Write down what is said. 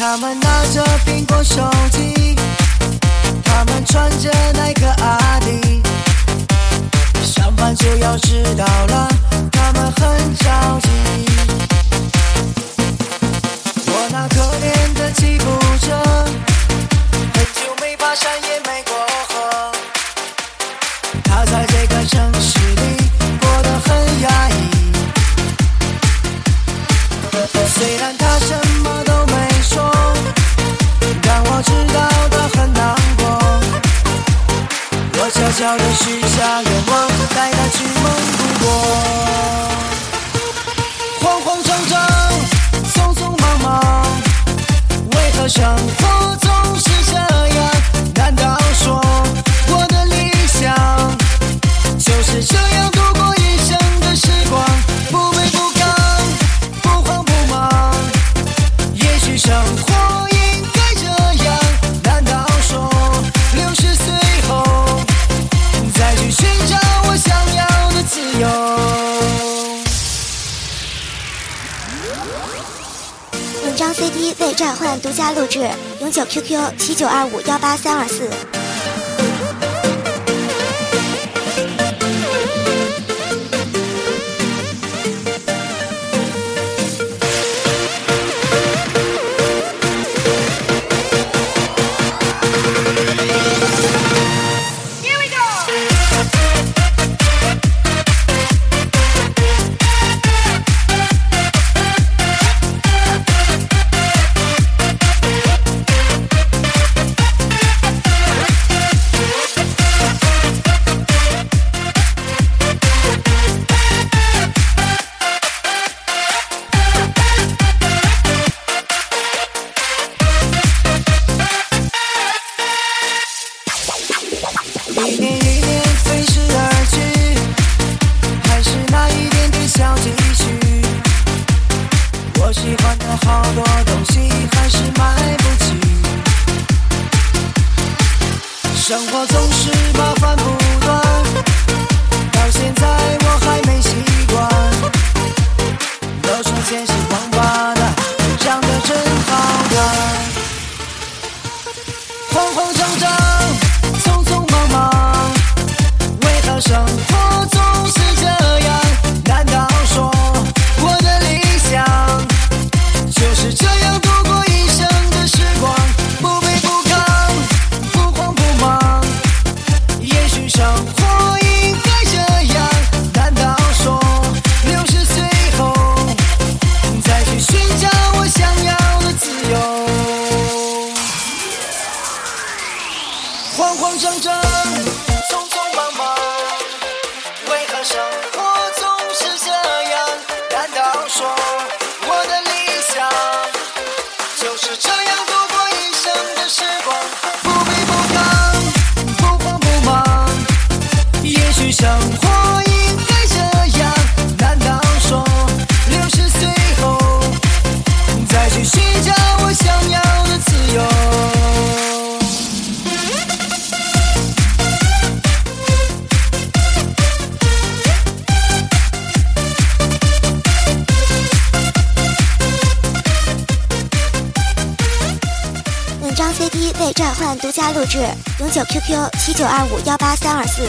他们拿着苹果手机他们穿着耐克阿迪上班就要迟到小的许下愿望，带他去蒙古国。慌慌张张，匆匆忙忙，为何想？转换独家录制永久 qq 七九二五幺八三二四。Oh. 为召唤独家录制永久 qq 七九二五幺八三二四。